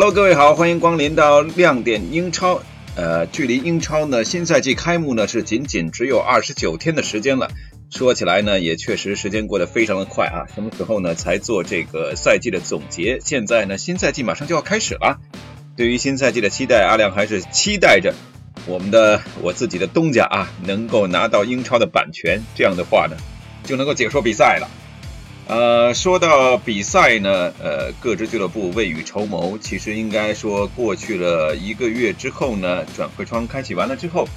Hello，各位好，欢迎光临到亮点英超。呃，距离英超呢新赛季开幕呢是仅仅只有二十九天的时间了。说起来呢，也确实时间过得非常的快啊。什么时候呢才做这个赛季的总结？现在呢新赛季马上就要开始了。对于新赛季的期待，阿亮还是期待着我们的我自己的东家啊能够拿到英超的版权，这样的话呢就能够解说比赛了。呃，说到比赛呢，呃，各支俱乐部未雨绸缪。其实应该说，过去了一个月之后呢，转会窗开启完了之后，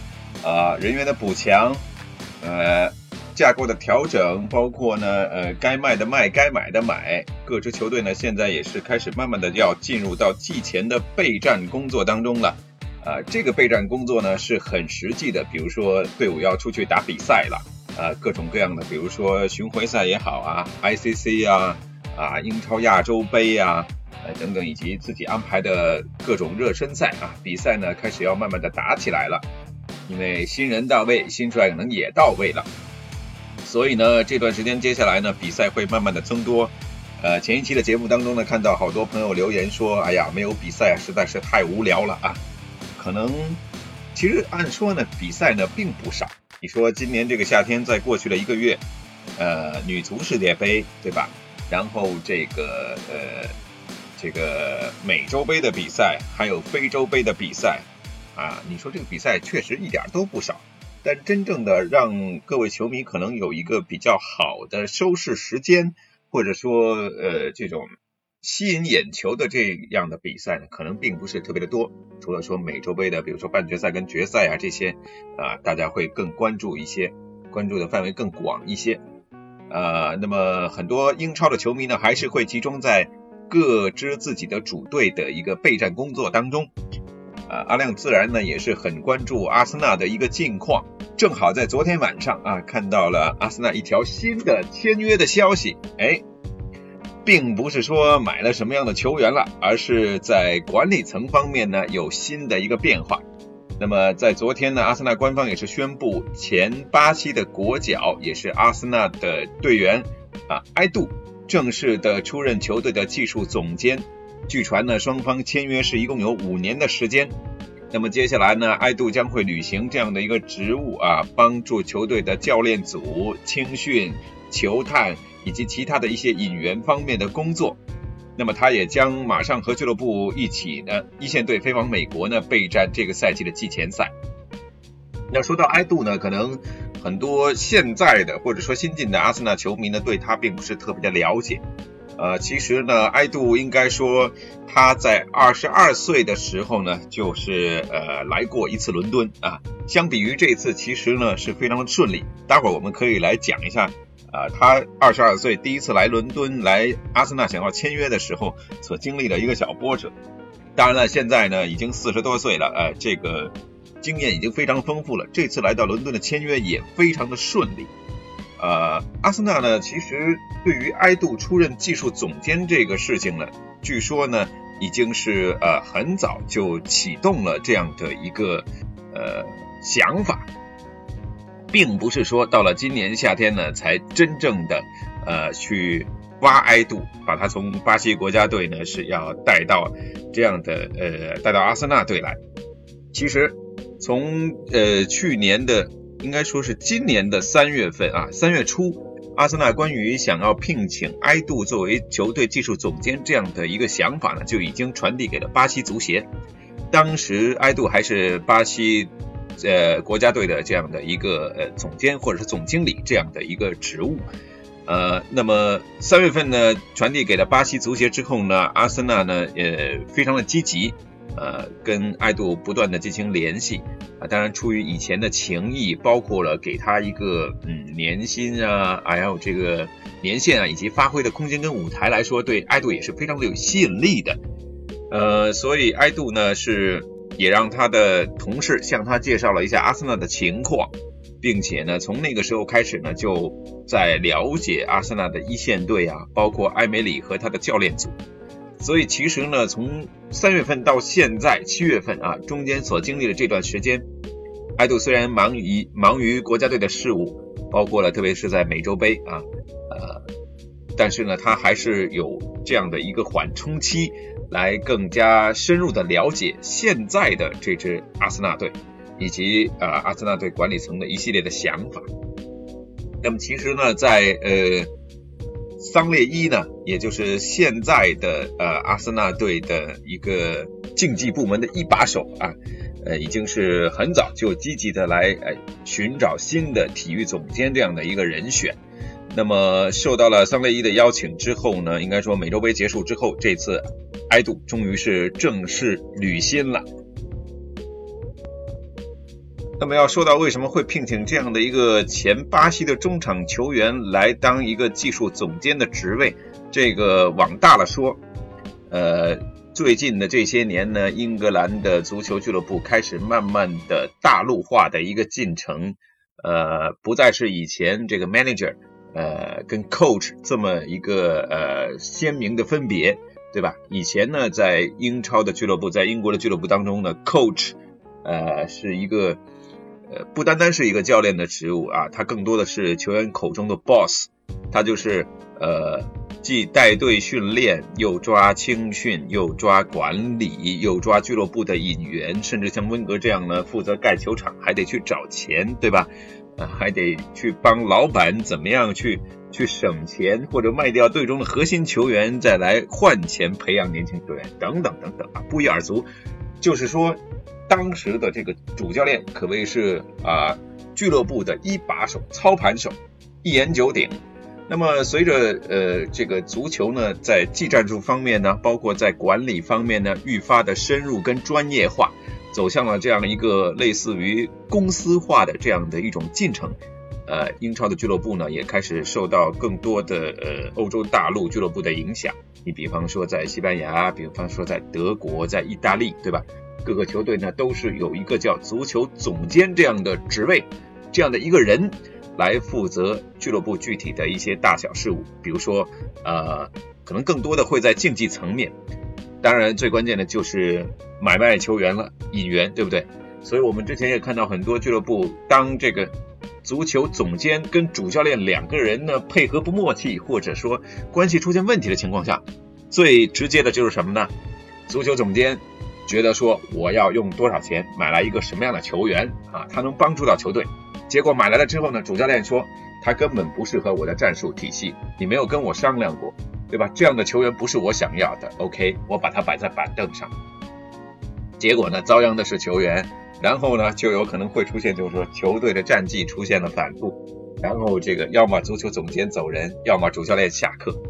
啊，人员的补强，呃，架构的调整，包括呢，呃，该卖的卖，该买的买，各支球队呢，现在也是开始慢慢的要进入到季前的备战工作当中了。啊，这个备战工作呢是很实际的，比如说队伍要出去打比赛了。呃，各种各样的，比如说巡回赛也好啊，ICC 啊，啊，英超亚洲杯啊，呃等等，以及自己安排的各种热身赛啊，比赛呢开始要慢慢的打起来了，因为新人到位，新帅可能也到位了，所以呢这段时间接下来呢比赛会慢慢的增多，呃前一期的节目当中呢看到好多朋友留言说，哎呀没有比赛实在是太无聊了啊，可能其实按说呢比赛呢并不少。你说今年这个夏天，在过去的一个月，呃，女足世界杯，对吧？然后这个呃，这个美洲杯的比赛，还有非洲杯的比赛，啊，你说这个比赛确实一点都不少。但真正的让各位球迷可能有一个比较好的收视时间，或者说呃这种。吸引眼球的这样的比赛呢，可能并不是特别的多。除了说美洲杯的，比如说半决赛跟决赛啊这些，啊大家会更关注一些，关注的范围更广一些。呃，那么很多英超的球迷呢，还是会集中在各支自己的主队的一个备战工作当中。啊，阿亮自然呢也是很关注阿森纳的一个近况。正好在昨天晚上啊，看到了阿森纳一条新的签约的消息，哎。并不是说买了什么样的球员了，而是在管理层方面呢有新的一个变化。那么在昨天呢，阿森纳官方也是宣布，前巴西的国脚也是阿森纳的队员啊埃杜正式的出任球队的技术总监。据传呢，双方签约是一共有五年的时间。那么接下来呢，埃杜将会履行这样的一个职务啊，帮助球队的教练组青训、球探。以及其他的一些引援方面的工作，那么他也将马上和俱乐部一起呢，一线队飞往美国呢备战这个赛季的季前赛。那说到埃杜呢，可能很多现在的或者说新进的阿森纳球迷呢，对他并不是特别的了解。呃，其实呢，埃杜应该说他在二十二岁的时候呢，就是呃来过一次伦敦啊。相比于这次，其实呢是非常的顺利。待会儿我们可以来讲一下。啊，他二十二岁第一次来伦敦来阿森纳想要签约的时候，所经历的一个小波折。当然了，现在呢已经四十多岁了，呃，这个经验已经非常丰富了。这次来到伦敦的签约也非常的顺利。呃，阿森纳呢，其实对于埃杜出任技术总监这个事情呢，据说呢已经是呃很早就启动了这样的一个呃想法。并不是说到了今年夏天呢，才真正的呃去挖埃杜，把他从巴西国家队呢是要带到这样的呃带到阿森纳队来。其实从呃去年的应该说是今年的三月份啊，三月初，阿森纳关于想要聘请埃杜作为球队技术总监这样的一个想法呢，就已经传递给了巴西足协。当时埃杜还是巴西。呃，国家队的这样的一个呃总监或者是总经理这样的一个职务，呃，那么三月份呢传递给了巴西足协之后呢，阿森纳呢呃非常的积极，呃，跟爱杜不断的进行联系啊。当然，出于以前的情谊，包括了给他一个嗯年薪啊，还有这个年限啊，以及发挥的空间跟舞台来说，对爱杜也是非常的有吸引力的。呃，所以爱杜呢是也让他的同事向他介绍了一下阿森纳的情况。并且呢，从那个时候开始呢，就在了解阿森纳的一线队啊，包括埃梅里和他的教练组。所以其实呢，从三月份到现在七月份啊，中间所经历的这段时间，埃杜虽然忙于忙于国家队的事务，包括了特别是在美洲杯啊，呃，但是呢，他还是有这样的一个缓冲期，来更加深入的了解现在的这支阿森纳队。以及呃阿森纳队管理层的一系列的想法。那么其实呢，在呃桑列伊呢，也就是现在的呃阿森纳队的一个竞技部门的一把手啊，呃已经是很早就积极的来呃寻找新的体育总监这样的一个人选。那么受到了桑列伊的邀请之后呢，应该说美洲杯结束之后，这次埃杜终于是正式履新了。那么要说到为什么会聘请这样的一个前巴西的中场球员来当一个技术总监的职位，这个往大了说，呃，最近的这些年呢，英格兰的足球俱乐部开始慢慢的大陆化的一个进程，呃，不再是以前这个 manager，呃，跟 coach 这么一个呃鲜明的分别，对吧？以前呢，在英超的俱乐部，在英国的俱乐部当中呢，coach，呃，是一个。呃，不单单是一个教练的职务啊，他更多的是球员口中的 boss，他就是呃，既带队训练，又抓青训，又抓管理，又抓俱乐部的引援，甚至像温格这样呢，负责盖球场，还得去找钱，对吧？还得去帮老板怎么样去去省钱，或者卖掉队中的核心球员，再来换钱培养年轻球员，等等等等啊，不一而足，就是说。当时的这个主教练可谓是啊俱乐部的一把手、操盘手，一言九鼎。那么随着呃这个足球呢，在技战术方面呢，包括在管理方面呢，愈发的深入跟专业化，走向了这样一个类似于公司化的这样的一种进程。呃，英超的俱乐部呢，也开始受到更多的呃欧洲大陆俱乐部的影响。你比方说在西班牙，比方说在德国，在意大利，对吧？各个球队呢都是有一个叫足球总监这样的职位，这样的一个人来负责俱乐部具体的一些大小事务，比如说呃，可能更多的会在竞技层面，当然最关键的就是买卖球员了，引援，对不对？所以我们之前也看到很多俱乐部当这个足球总监跟主教练两个人呢配合不默契，或者说关系出现问题的情况下，最直接的就是什么呢？足球总监。觉得说我要用多少钱买来一个什么样的球员啊？他能帮助到球队。结果买来了之后呢，主教练说他根本不适合我的战术体系，你没有跟我商量过，对吧？这样的球员不是我想要的。OK，我把他摆在板凳上。结果呢，遭殃的是球员，然后呢，就有可能会出现就是说球队的战绩出现了反复，然后这个要么足球总监走人，要么主教练下课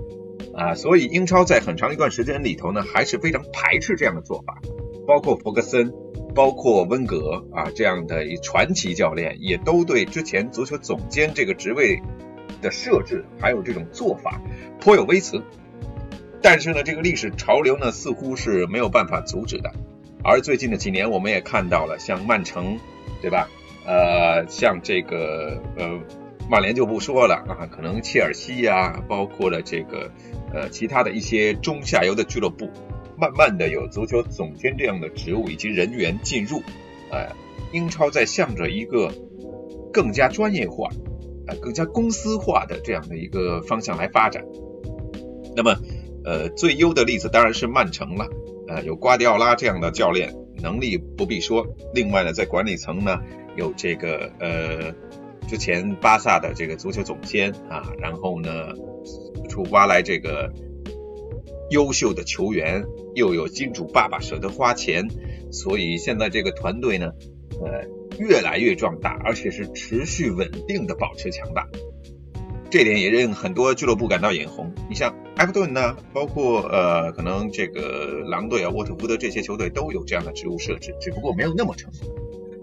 啊。所以英超在很长一段时间里头呢，还是非常排斥这样的做法。包括弗格森，包括温格啊这样的传奇教练，也都对之前足球总监这个职位的设置还有这种做法颇有微词。但是呢，这个历史潮流呢似乎是没有办法阻止的。而最近的几年，我们也看到了，像曼城，对吧？呃，像这个呃，曼联就不说了啊，可能切尔西呀，包括了这个呃其他的一些中下游的俱乐部。慢慢的有足球总监这样的职务以及人员进入，呃，英超在向着一个更加专业化、呃更加公司化的这样的一个方向来发展。那么，呃，最优的例子当然是曼城了，呃，有瓜迪奥拉这样的教练，能力不必说。另外呢，在管理层呢，有这个呃之前巴萨的这个足球总监啊，然后呢，出挖来这个。优秀的球员，又有金主爸爸舍得花钱，所以现在这个团队呢，呃，越来越壮大，而且是持续稳定的保持强大。这点也令很多俱乐部感到眼红。你像埃弗顿呢，包括呃，可能这个狼队啊、沃特福德这些球队都有这样的职务设置，只不过没有那么成功。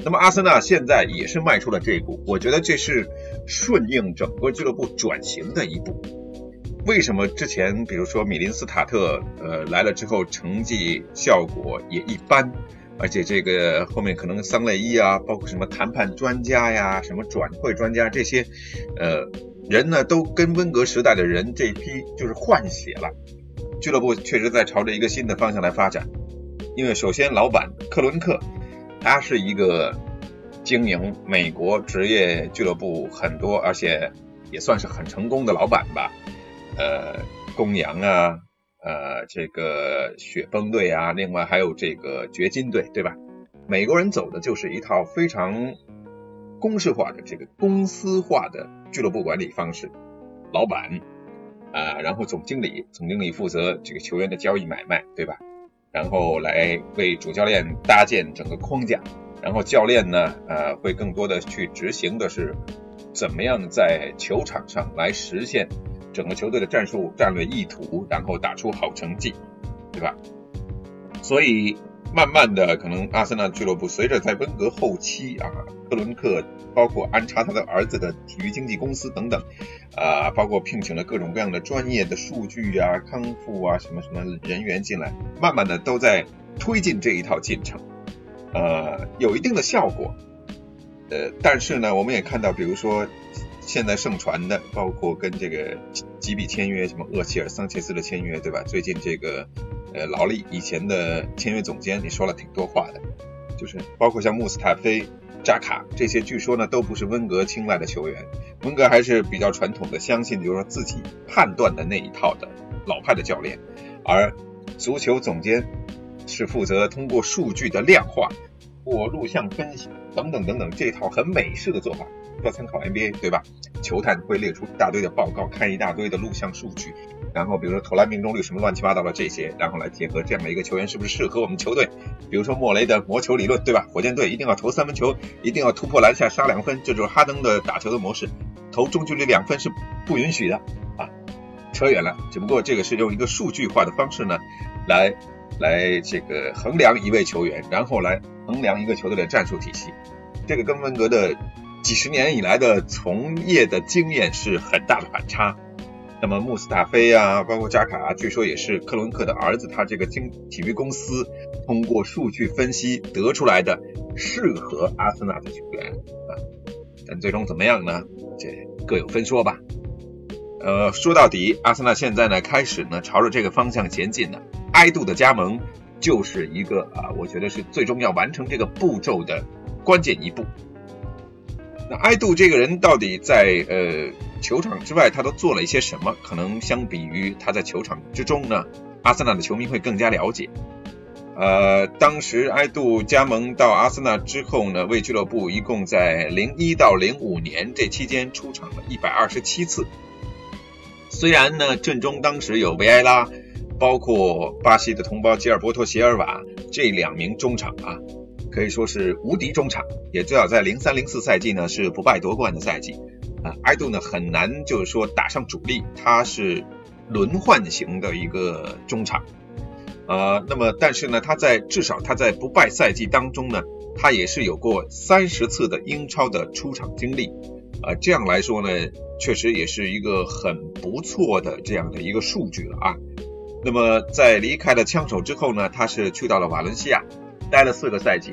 那么阿森纳现在也是迈出了这一步，我觉得这是顺应整个俱乐部转型的一步。为什么之前比如说米林斯塔特呃来了之后成绩效果也一般，而且这个后面可能桑雷伊啊，包括什么谈判专家呀、什么转会专家这些，呃。人呢都跟温格时代的人这批就是换血了，俱乐部确实在朝着一个新的方向来发展。因为首先老板克伦克，他是一个经营美国职业俱乐部很多，而且也算是很成功的老板吧。呃，公羊啊，呃，这个雪崩队啊，另外还有这个掘金队，对吧？美国人走的就是一套非常。公式化的这个公司化的俱乐部管理方式，老板啊，然后总经理，总经理负责这个球员的交易买卖，对吧？然后来为主教练搭建整个框架，然后教练呢，呃，会更多的去执行的是怎么样在球场上来实现整个球队的战术战略意图，然后打出好成绩，对吧？所以。慢慢的，可能阿森纳俱乐部随着在温格后期啊，克伦克包括安插他的儿子的体育经纪公司等等，啊，包括聘请了各种各样的专业的数据啊、康复啊什么什么人员进来，慢慢的都在推进这一套进程，呃，有一定的效果，呃，但是呢，我们也看到，比如说现在盛传的，包括跟这个几笔签约，什么厄齐尔、桑切斯的签约，对吧？最近这个。呃，劳力以前的签约总监，你说了挺多话的，就是包括像穆斯塔菲、扎卡这些，据说呢都不是温格青睐的球员。温格还是比较传统的，相信就是说自己判断的那一套的老派的教练。而足球总监是负责通过数据的量化或录像分析等等等等这套很美式的做法，要参考 NBA 对吧？球探会列出一大堆的报告，看一大堆的录像数据。然后比如说投篮命中率什么乱七八糟的这些，然后来结合这样的一个球员是不是适合我们球队？比如说莫雷的魔球理论，对吧？火箭队一定要投三分球，一定要突破篮下杀两分，这就是哈登的打球的模式。投中距离两分是不允许的啊！扯远了，只不过这个是用一个数据化的方式呢，来来这个衡量一位球员，然后来衡量一个球队的战术体系。这个跟温格的几十年以来的从业的经验是很大的反差。那么穆斯塔菲啊，包括扎卡，据说也是克伦克的儿子，他这个经体育公司通过数据分析得出来的适合阿森纳的球员啊。但最终怎么样呢？这各有分说吧。呃，说到底，阿森纳现在呢开始呢朝着这个方向前进了。埃杜的加盟就是一个啊，我觉得是最终要完成这个步骤的关键一步。那埃杜这个人到底在呃？球场之外，他都做了一些什么？可能相比于他在球场之中呢，阿森纳的球迷会更加了解。呃，当时埃杜加盟到阿森纳之后呢，为俱乐部一共在零一到零五年这期间出场了一百二十七次。虽然呢，阵中当时有维埃拉，包括巴西的同胞吉尔伯托·席尔瓦这两名中场啊，可以说是无敌中场，也最好在零三零四赛季呢是不败夺冠的赛季。啊，埃杜呢很难就是说打上主力，他是轮换型的一个中场，呃，那么但是呢，他在至少他在不败赛季当中呢，他也是有过三十次的英超的出场经历，啊，这样来说呢，确实也是一个很不错的这样的一个数据了啊。那么在离开了枪手之后呢，他是去到了瓦伦西亚，待了四个赛季，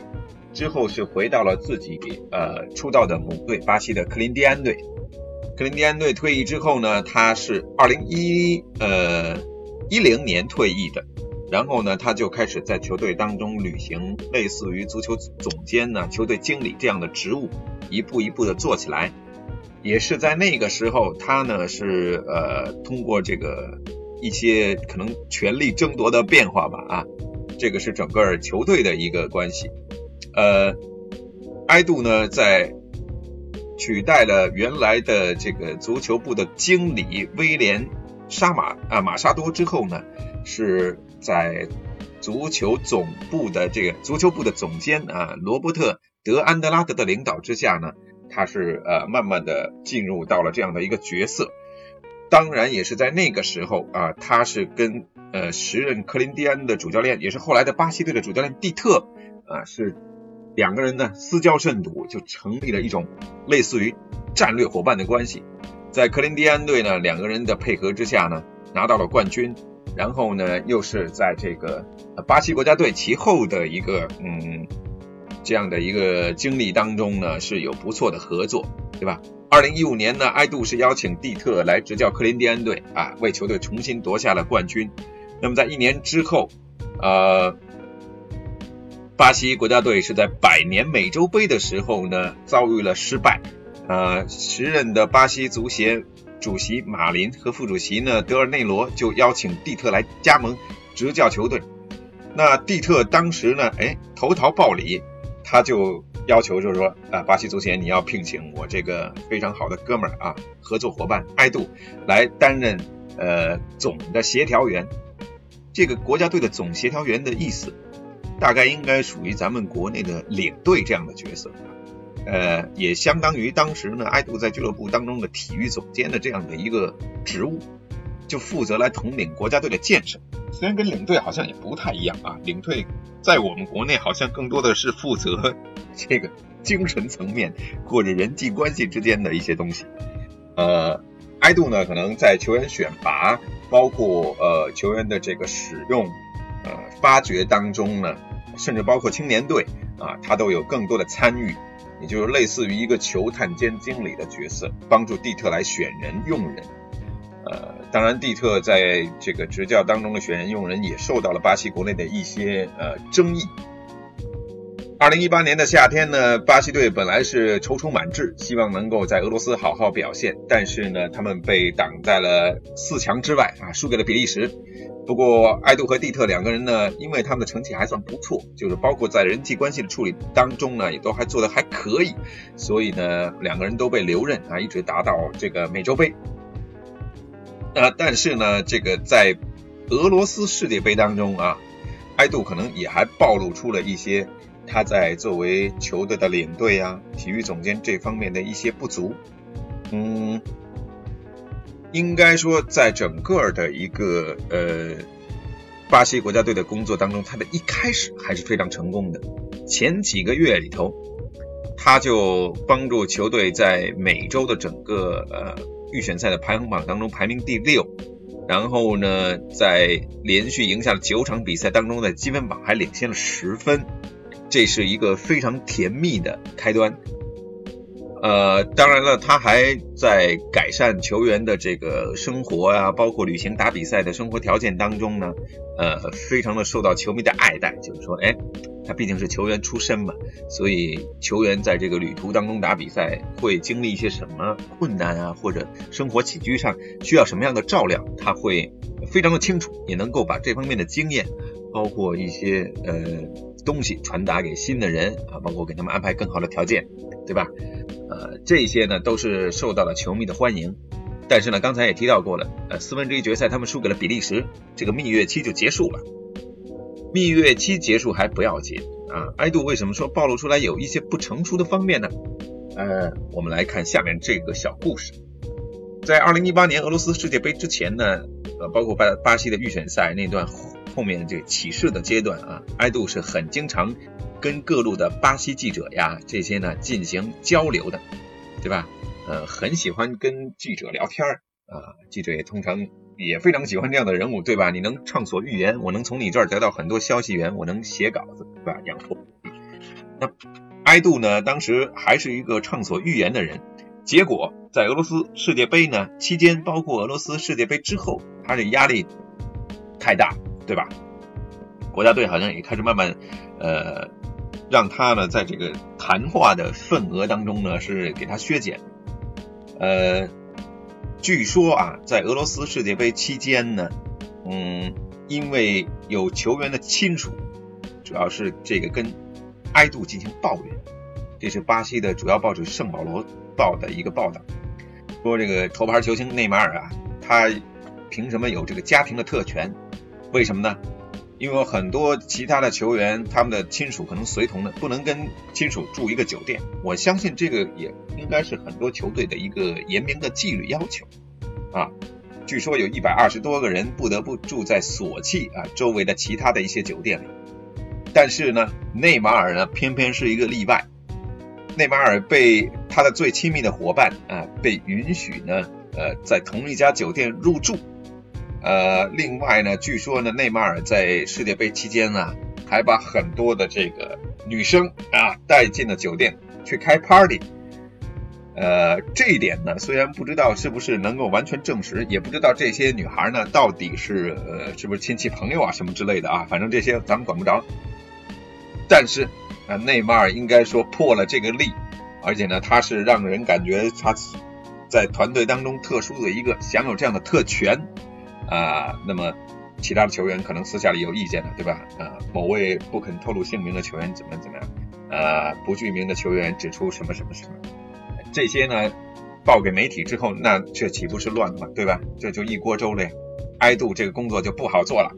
之后是回到了自己呃出道的母队巴西的克林蒂安队。克林蒂安队退役之后呢，他是二零一呃一零年退役的，然后呢，他就开始在球队当中履行类似于足球总监呢、球队经理这样的职务，一步一步的做起来。也是在那个时候，他呢是呃通过这个一些可能权力争夺的变化吧啊，这个是整个球队的一个关系。呃，埃杜呢在。取代了原来的这个足球部的经理威廉沙马啊马沙多之后呢，是在足球总部的这个足球部的总监啊罗伯特德安德拉德的领导之下呢，他是呃慢慢的进入到了这样的一个角色。当然也是在那个时候啊，他是跟呃时任克林蒂安的主教练，也是后来的巴西队的主教练蒂特啊，是两个人呢私交甚笃，就成立了一种类似于战略伙伴的关系。在克林蒂安队呢，两个人的配合之下呢，拿到了冠军。然后呢，又是在这个巴西国家队其后的一个嗯这样的一个经历当中呢，是有不错的合作，对吧？二零一五年呢，埃杜是邀请蒂特来执教克林蒂安队啊，为球队重新夺下了冠军。那么在一年之后，呃，巴西国家队是在百年美洲杯的时候呢，遭遇了失败。呃，时任的巴西足协主席马林和副主席呢德尔内罗就邀请蒂特来加盟执教球队。那蒂特当时呢，哎，投桃报李，他就要求就是说，啊，巴西足协你要聘请我这个非常好的哥们儿啊，合作伙伴埃杜来担任呃总的协调员。这个国家队的总协调员的意思，大概应该属于咱们国内的领队这样的角色。呃，也相当于当时呢，埃杜在俱乐部当中的体育总监的这样的一个职务，就负责来统领国家队的建设。虽然跟领队好像也不太一样啊，领队在我们国内好像更多的是负责 这个精神层面或者人际关系之间的一些东西。呃，埃杜呢，可能在球员选拔，包括呃球员的这个使用、呃发掘当中呢，甚至包括青年队啊，他都有更多的参与。也就是类似于一个球探兼经理的角色，帮助蒂特来选人用人。呃，当然，蒂特在这个执教当中的选人用人也受到了巴西国内的一些呃争议。二零一八年的夏天呢，巴西队本来是踌躇满志，希望能够在俄罗斯好好表现，但是呢，他们被挡在了四强之外啊，输给了比利时。不过，埃杜和蒂特两个人呢，因为他们的成绩还算不错，就是包括在人际关系的处理当中呢，也都还做得还可以，所以呢，两个人都被留任啊，一直达到这个美洲杯。呃，但是呢，这个在俄罗斯世界杯当中啊，埃杜可能也还暴露出了一些他在作为球队的领队啊、体育总监这方面的一些不足，嗯。应该说，在整个的一个呃巴西国家队的工作当中，他的一开始还是非常成功的。前几个月里头，他就帮助球队在美洲的整个呃预选赛的排行榜当中排名第六，然后呢，在连续赢下了九场比赛当中的积分榜还领先了十分，这是一个非常甜蜜的开端。呃，当然了，他还在改善球员的这个生活啊，包括旅行打比赛的生活条件当中呢，呃，非常的受到球迷的爱戴。就是说，哎，他毕竟是球员出身嘛，所以球员在这个旅途当中打比赛会经历一些什么困难啊，或者生活起居上需要什么样的照料，他会非常的清楚，也能够把这方面的经验，包括一些呃东西传达给新的人啊，包括给他们安排更好的条件，对吧？呃，这些呢都是受到了球迷的欢迎，但是呢，刚才也提到过了，呃，四分之一决赛他们输给了比利时，这个蜜月期就结束了。蜜月期结束还不要紧啊，埃杜为什么说暴露出来有一些不成熟的方面呢？呃，我们来看下面这个小故事，在二零一八年俄罗斯世界杯之前呢，呃，包括巴巴西的预选赛那段后面这个起势的阶段啊，埃杜是很经常。跟各路的巴西记者呀，这些呢进行交流的，对吧？呃，很喜欢跟记者聊天儿啊，记者也通常也非常喜欢这样的人物，对吧？你能畅所欲言，我能从你这儿得到很多消息源，我能写稿子，对吧？养活。那埃杜呢，当时还是一个畅所欲言的人，结果在俄罗斯世界杯呢期间，包括俄罗斯世界杯之后，他的压力太大，对吧？国家队好像也开始慢慢，呃。让他呢，在这个谈话的份额当中呢，是给他削减。呃，据说啊，在俄罗斯世界杯期间呢，嗯，因为有球员的亲属，主要是这个跟埃杜进行抱怨，这是巴西的主要报纸《圣保罗报》的一个报道，说这个头牌球星内马尔啊，他凭什么有这个家庭的特权？为什么呢？因为很多其他的球员，他们的亲属可能随同的，不能跟亲属住一个酒店。我相信这个也应该是很多球队的一个严明的纪律要求啊。据说有一百二十多个人不得不住在索契啊周围的其他的一些酒店里。但是呢，内马尔呢偏偏是一个例外。内马尔被他的最亲密的伙伴啊被允许呢呃在同一家酒店入住。呃，另外呢，据说呢，内马尔在世界杯期间呢，还把很多的这个女生啊带进了酒店去开 party。呃，这一点呢，虽然不知道是不是能够完全证实，也不知道这些女孩呢到底是呃是不是亲戚朋友啊什么之类的啊，反正这些咱们管不着。但是啊，内马尔应该说破了这个例，而且呢，他是让人感觉他在团队当中特殊的一个享有这样的特权啊。那么其他的球员可能私下里有意见了，对吧？啊，某位不肯透露姓名的球员怎么怎么样？呃，不具名的球员指出什么什么什么。这些呢，报给媒体之后，那这岂不是乱了吗？对吧？这就一锅粥了呀。埃杜这个工作就不好做了。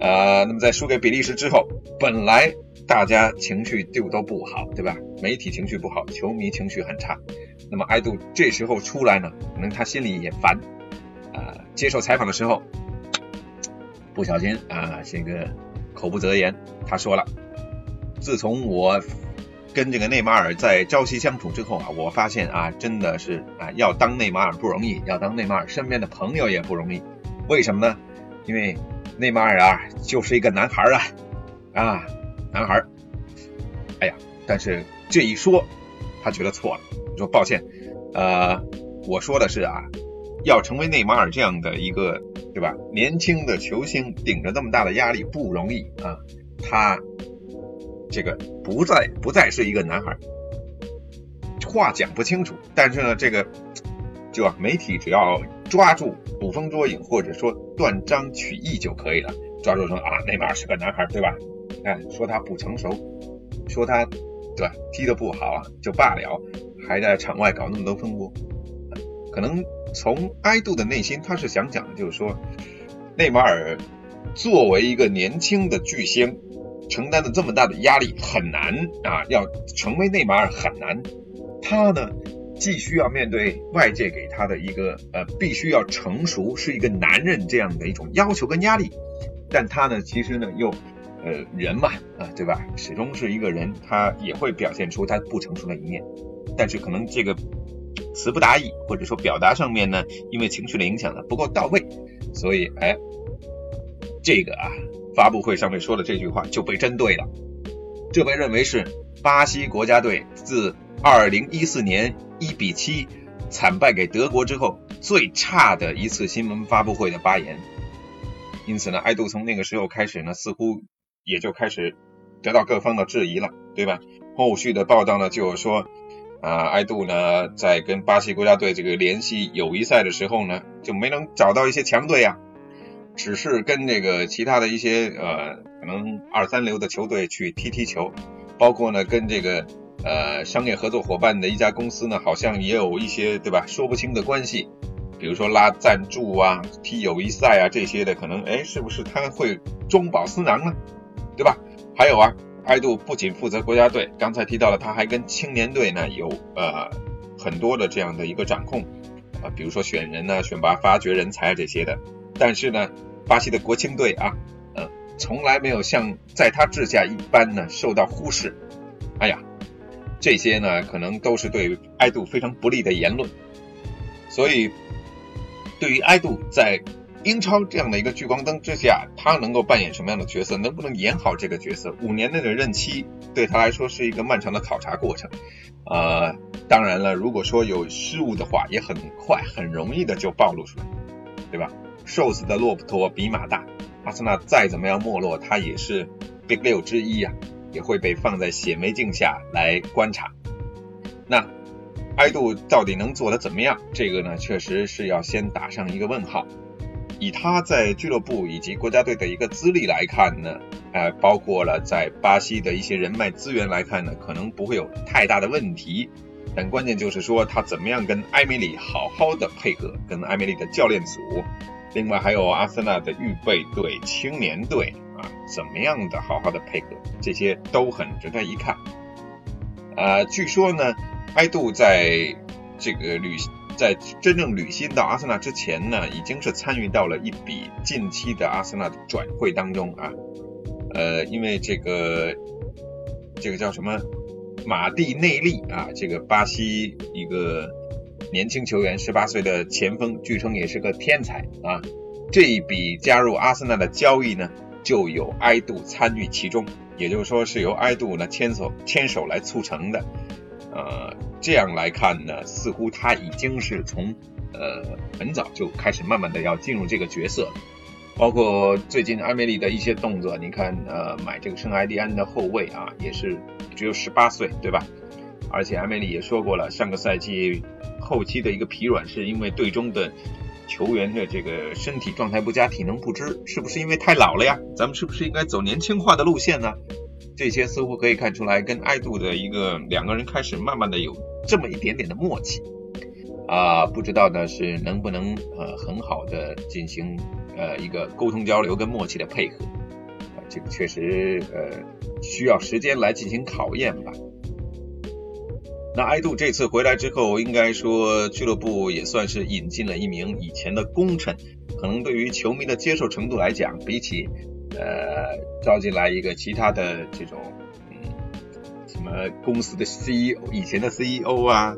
呃，那么在输给比利时之后，本来大家情绪就都不好，对吧？媒体情绪不好，球迷情绪很差。那么埃杜这时候出来呢，可能他心里也烦。啊，接受采访的时候，不小心啊，这个口不择言，他说了：“自从我。”跟这个内马尔在朝夕相处之后啊，我发现啊，真的是啊，要当内马尔不容易，要当内马尔身边的朋友也不容易。为什么呢？因为内马尔啊，就是一个男孩啊，啊，男孩。哎呀，但是这一说，他觉得错了，说抱歉，呃，我说的是啊，要成为内马尔这样的一个，对吧？年轻的球星顶着这么大的压力不容易啊，他。这个不再不再是一个男孩，话讲不清楚，但是呢，这个就媒体只要抓住捕风捉影，或者说断章取义就可以了。抓住说啊，内马尔是个男孩，对吧？哎，说他不成熟，说他对吧踢得不好啊，就罢了，还在场外搞那么多风波。可能从埃杜的内心，他是想讲的就是说，内马尔作为一个年轻的巨星。承担的这么大的压力很难啊，要成为内马尔很难。他呢，既需要面对外界给他的一个呃，必须要成熟，是一个男人这样的一种要求跟压力，但他呢，其实呢，又呃人嘛啊，对吧？始终是一个人，他也会表现出他不成熟的一面。但是可能这个词不达意，或者说表达上面呢，因为情绪的影响呢不够到位，所以哎，这个啊。发布会上面说的这句话就被针对了，这被认为是巴西国家队自2014年1比7惨败给德国之后最差的一次新闻发布会的发言。因此呢，爱杜从那个时候开始呢，似乎也就开始得到各方的质疑了，对吧？后续的报道呢，就是说啊，埃杜呢在跟巴西国家队这个联系友谊赛的时候呢，就没能找到一些强队呀。只是跟这个其他的一些呃可能二三流的球队去踢踢球，包括呢跟这个呃商业合作伙伴的一家公司呢，好像也有一些对吧说不清的关系，比如说拉赞助啊、踢友谊赛啊这些的，可能哎是不是他会中饱私囊呢？对吧？还有啊，埃杜不仅负责国家队，刚才提到了他还跟青年队呢有呃很多的这样的一个掌控啊，比如说选人呢、选拔、发掘人才这些的，但是呢。巴西的国青队啊，呃，从来没有像在他治下一般呢受到忽视。哎呀，这些呢可能都是对埃杜非常不利的言论。所以，对于埃杜在英超这样的一个聚光灯之下，他能够扮演什么样的角色，能不能演好这个角色？五年内的任期对他来说是一个漫长的考察过程。呃，当然了，如果说有失误的话，也很快、很容易的就暴露出来，对吧？瘦死的骆驼比马大，阿森纳再怎么样没落，他也是 Big 六之一啊，也会被放在显微镜下来观察。那埃杜到底能做得怎么样？这个呢，确实是要先打上一个问号。以他在俱乐部以及国家队的一个资历来看呢，呃，包括了在巴西的一些人脉资源来看呢，可能不会有太大的问题。但关键就是说，他怎么样跟埃梅里好好的配合，跟埃梅里的教练组。另外还有阿森纳的预备队、青年队啊，怎么样的好好的配合，这些都很值得一看。呃，据说呢，埃杜在这个旅行在真正履新到阿森纳之前呢，已经是参与到了一笔近期的阿森纳的转会当中啊。呃，因为这个这个叫什么马蒂内利啊，这个巴西一个年轻球员，十八岁的前锋，据称也是个天才啊。这一笔加入阿森纳的交易呢，就有埃杜参与其中，也就是说是由埃杜呢牵手牵手来促成的。呃，这样来看呢，似乎他已经是从呃很早就开始慢慢的要进入这个角色，包括最近阿梅里的一些动作，你看呃买这个圣埃蒂安的后卫啊，也是只有十八岁，对吧？而且阿梅里也说过了，上个赛季后期的一个疲软是因为队中的球员的这个身体状态不佳、体能不支，是不是因为太老了呀？咱们是不是应该走年轻化的路线呢？这些似乎可以看出来，跟爱杜的一个两个人开始慢慢的有这么一点点的默契啊，不知道呢是能不能呃很好的进行呃一个沟通交流跟默契的配合啊，这个确实呃需要时间来进行考验吧。那爱杜这次回来之后，应该说俱乐部也算是引进了一名以前的功臣，可能对于球迷的接受程度来讲，比起。呃，招进来一个其他的这种，嗯，什么公司的 CEO，以前的 CEO 啊，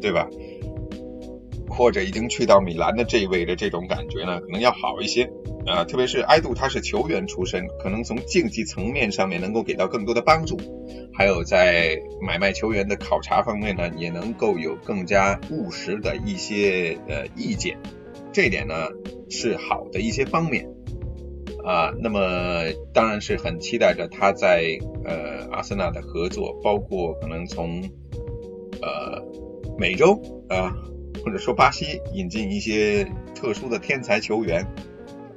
对吧？或者已经去到米兰的这一位的这种感觉呢，可能要好一些啊。特别是埃杜，他是球员出身，可能从竞技层面上面能够给到更多的帮助，还有在买卖球员的考察方面呢，也能够有更加务实的一些呃意见，这点呢是好的一些方面。啊，那么当然是很期待着他在呃阿森纳的合作，包括可能从呃美洲啊，或者说巴西引进一些特殊的天才球员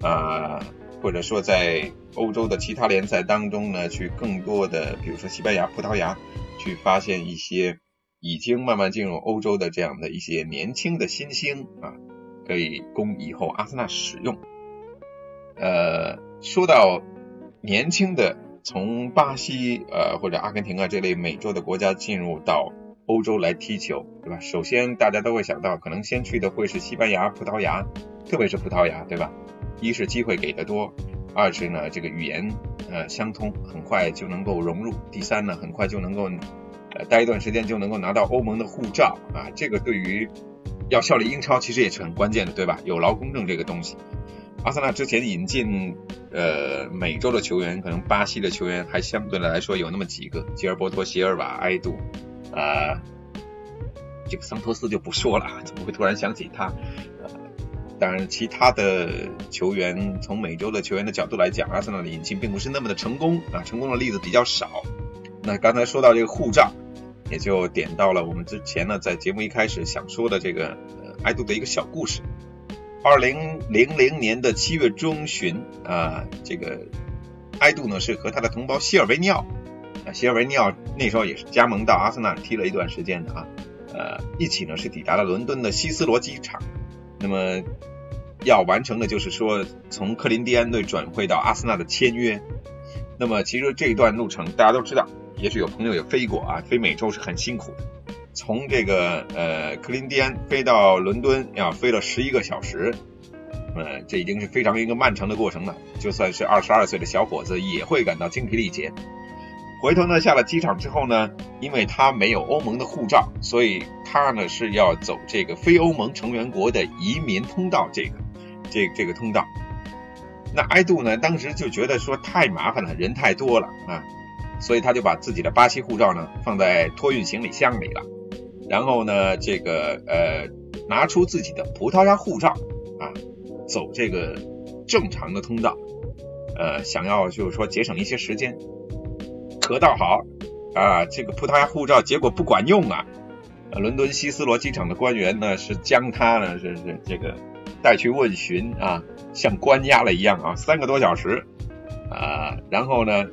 啊，或者说在欧洲的其他联赛当中呢，去更多的，比如说西班牙、葡萄牙，去发现一些已经慢慢进入欧洲的这样的一些年轻的新星啊，可以供以后阿森纳使用。呃，说到年轻的从巴西呃或者阿根廷啊这类美洲的国家进入到欧洲来踢球，对吧？首先大家都会想到，可能先去的会是西班牙、葡萄牙，特别是葡萄牙，对吧？一是机会给的多，二是呢这个语言呃相通，很快就能够融入。第三呢，很快就能够呃待一段时间就能够拿到欧盟的护照啊，这个对于要效力英超其实也是很关键的，对吧？有劳工证这个东西。阿森纳之前引进呃美洲的球员，可能巴西的球员还相对来说有那么几个，吉尔伯托、席尔瓦、埃杜，啊，这个桑托斯就不说了，怎么会突然想起他？当然其他的球员从美洲的球员的角度来讲，阿森纳的引进并不是那么的成功啊，成功的例子比较少。那刚才说到这个护照，也就点到了我们之前呢在节目一开始想说的这个呃埃杜的一个小故事。二零零零年的七月中旬啊，这个埃杜呢是和他的同胞希尔维尼奥啊，希尔维尼奥那时候也是加盟到阿森纳踢了一段时间的啊，呃，一起呢是抵达了伦敦的希斯罗机场，那么要完成的就是说从克林蒂安队转会到阿森纳的签约，那么其实这一段路程大家都知道，也许有朋友也飞过啊，飞美洲是很辛苦的。从这个呃克林蒂安飞到伦敦要飞了十一个小时，呃，这已经是非常一个漫长的过程了。就算是二十二岁的小伙子也会感到精疲力竭。回头呢，下了机场之后呢，因为他没有欧盟的护照，所以他呢是要走这个非欧盟成员国的移民通道，这个这这个通道。那埃杜呢，当时就觉得说太麻烦了，人太多了啊，所以他就把自己的巴西护照呢放在托运行李箱里了。然后呢，这个呃，拿出自己的葡萄牙护照啊，走这个正常的通道，呃，想要就是说节省一些时间。可倒好啊，这个葡萄牙护照结果不管用啊！伦敦希斯罗机场的官员呢，是将他呢是是这个带去问询啊，像关押了一样啊，三个多小时啊，然后呢。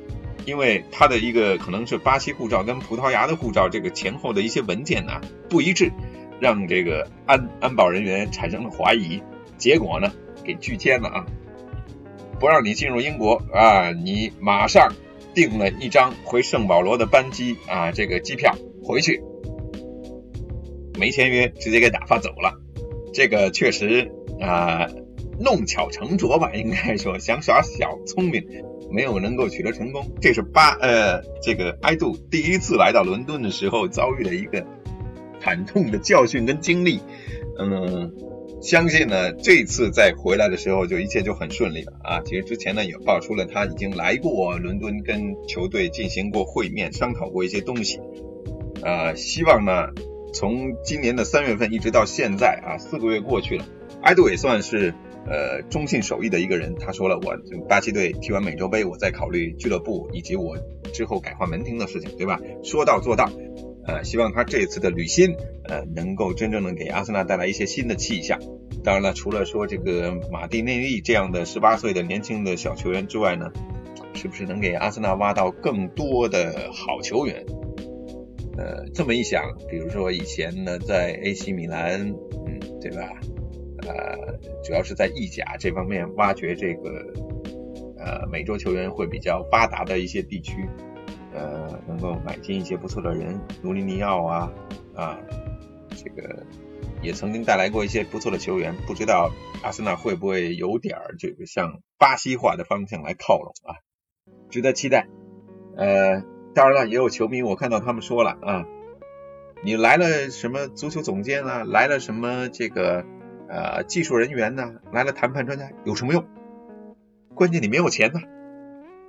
因为他的一个可能是巴西护照跟葡萄牙的护照这个前后的一些文件呢不一致，让这个安安保人员产生了怀疑，结果呢给拒签了啊，不让你进入英国啊，你马上订了一张回圣保罗的班机啊，这个机票回去，没签约直接给打发走了。这个确实啊，弄巧成拙吧，应该说想耍小聪明，没有能够取得成功。这是巴呃，这个埃杜第一次来到伦敦的时候遭遇了一个惨痛的教训跟经历。嗯，相信呢，这次再回来的时候就一切就很顺利了啊。其实之前呢也爆出了他已经来过伦敦，跟球队进行过会面，商讨过一些东西。呃，希望呢。从今年的三月份一直到现在啊，四个月过去了，埃杜也算是呃中信守义的一个人。他说了，我巴西队踢完美洲杯，我再考虑俱乐部以及我之后改换门庭的事情，对吧？说到做到。呃，希望他这次的履新呃能够真正的给阿森纳带来一些新的气象。当然了，除了说这个马蒂内利这样的十八岁的年轻的小球员之外呢，是不是能给阿森纳挖到更多的好球员？呃，这么一想，比如说以前呢，在 AC 米兰，嗯，对吧？呃，主要是在意甲这方面挖掘这个呃美洲球员会比较发达的一些地区，呃，能够买进一些不错的人，卢尼尼奥啊啊，这个也曾经带来过一些不错的球员，不知道阿森纳会不会有点儿这个向巴西化的方向来靠拢啊？值得期待，呃。当然了，也有球迷，我看到他们说了啊，你来了什么足球总监啊，来了什么这个呃技术人员呢，来了谈判专家有什么用？关键你没有钱呢，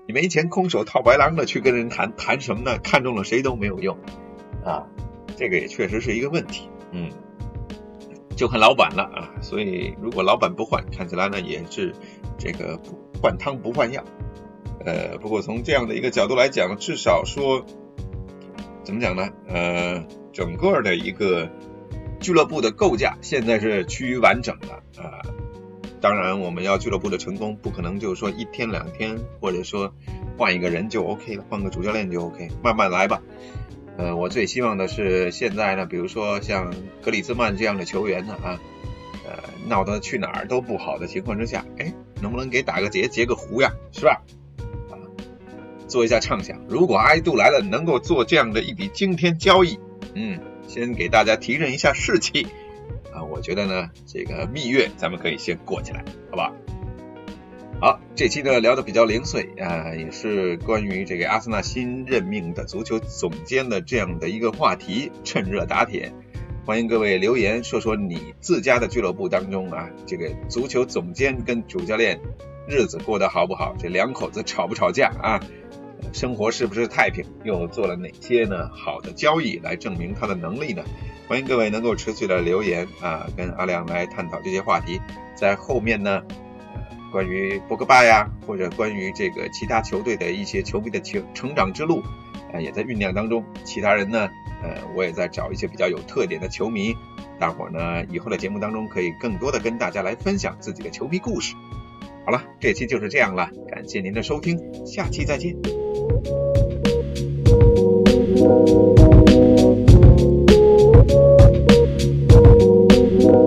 你没钱空手套白狼的去跟人谈谈什么呢？看中了谁都没有用啊，这个也确实是一个问题，嗯，就看老板了啊，所以如果老板不换，看起来呢也是这个换汤不换药。呃，不过从这样的一个角度来讲，至少说，怎么讲呢？呃，整个的一个俱乐部的构架现在是趋于完整的啊。当然，我们要俱乐部的成功，不可能就是说一天两天，或者说换一个人就 OK 了，换个主教练就 OK，慢慢来吧。呃，我最希望的是现在呢，比如说像格里兹曼这样的球员呢啊，呃，闹得去哪儿都不好的情况之下，哎，能不能给打个结，截个胡呀，是吧？啊做一下畅想，如果埃杜来了，能够做这样的一笔惊天交易，嗯，先给大家提振一下士气啊，我觉得呢，这个蜜月咱们可以先过起来，好吧？好，这期呢聊的比较零碎啊，也是关于这个阿森纳新任命的足球总监的这样的一个话题，趁热打铁，欢迎各位留言说说你自家的俱乐部当中啊，这个足球总监跟主教练日子过得好不好？这两口子吵不吵架啊？生活是不是太平？又做了哪些呢好的交易来证明他的能力呢？欢迎各位能够持续的留言啊，跟阿亮来探讨这些话题。在后面呢，呃关于博格巴呀，或者关于这个其他球队的一些球迷的成成长之路呃，也在酝酿当中。其他人呢，呃，我也在找一些比较有特点的球迷，大伙呢以后的节目当中可以更多的跟大家来分享自己的球迷故事。好了，这期就是这样了，感谢您的收听，下期再见。thank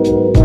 you